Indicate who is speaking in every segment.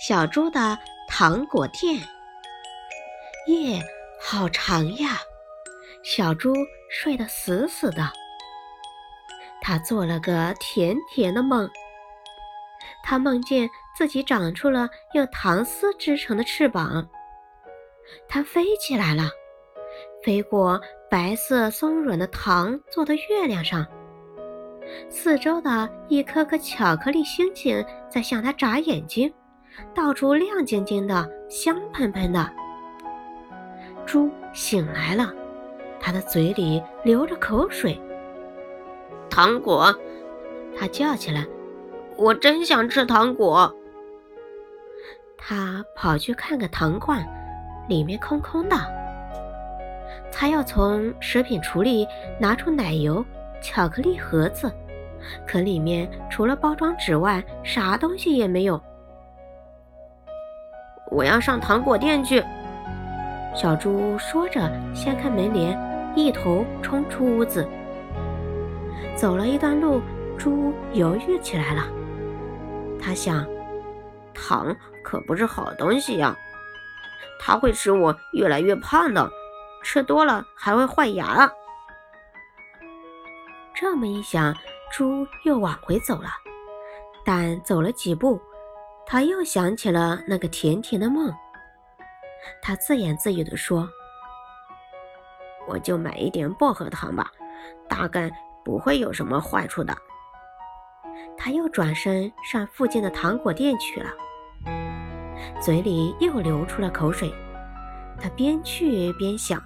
Speaker 1: 小猪的糖果店。夜好长呀，小猪睡得死死的。他做了个甜甜的梦。他梦见自己长出了用糖丝织成的翅膀，它飞起来了，飞过白色松软的糖做的月亮上。四周的一颗颗巧克力星星在向它眨眼睛，到处亮晶晶的，香喷喷的。猪醒来了，它的嘴里流着口水。
Speaker 2: 糖果，
Speaker 1: 它叫起来：“
Speaker 2: 我真想吃糖果。”
Speaker 1: 他跑去看看糖罐，里面空空的。他要从食品橱里拿出奶油、巧克力盒子。可里面除了包装纸外，啥东西也没有。
Speaker 2: 我要上糖果店去。
Speaker 1: 小猪说着，掀开门帘，一头冲出屋子。走了一段路，猪犹豫起来了。他想，
Speaker 2: 糖可不是好东西呀，它会使我越来越胖的，吃多了还会坏牙。
Speaker 1: 这么一想。猪又往回走了，但走了几步，他又想起了那个甜甜的梦。他自言自语地说：“
Speaker 2: 我就买一点薄荷糖吧，大概不会有什么坏处的。”
Speaker 1: 他又转身上附近的糖果店去了，嘴里又流出了口水。他边去边想：“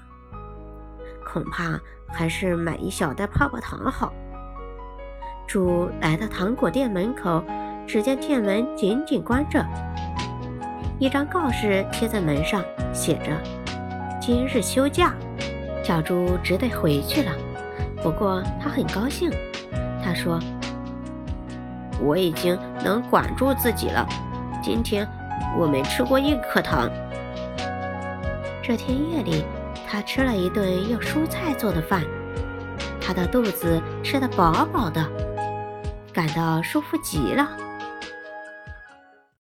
Speaker 1: 恐怕还是买一小袋泡泡糖好。”猪来到糖果店门口，只见店门紧紧关着，一张告示贴在门上，写着“今日休假”。小猪只得回去了。不过他很高兴，他说：“
Speaker 2: 我已经能管住自己了。今天我没吃过一颗糖。”
Speaker 1: 这天夜里，他吃了一顿用蔬菜做的饭，他的肚子吃得饱饱的。感到舒服极了。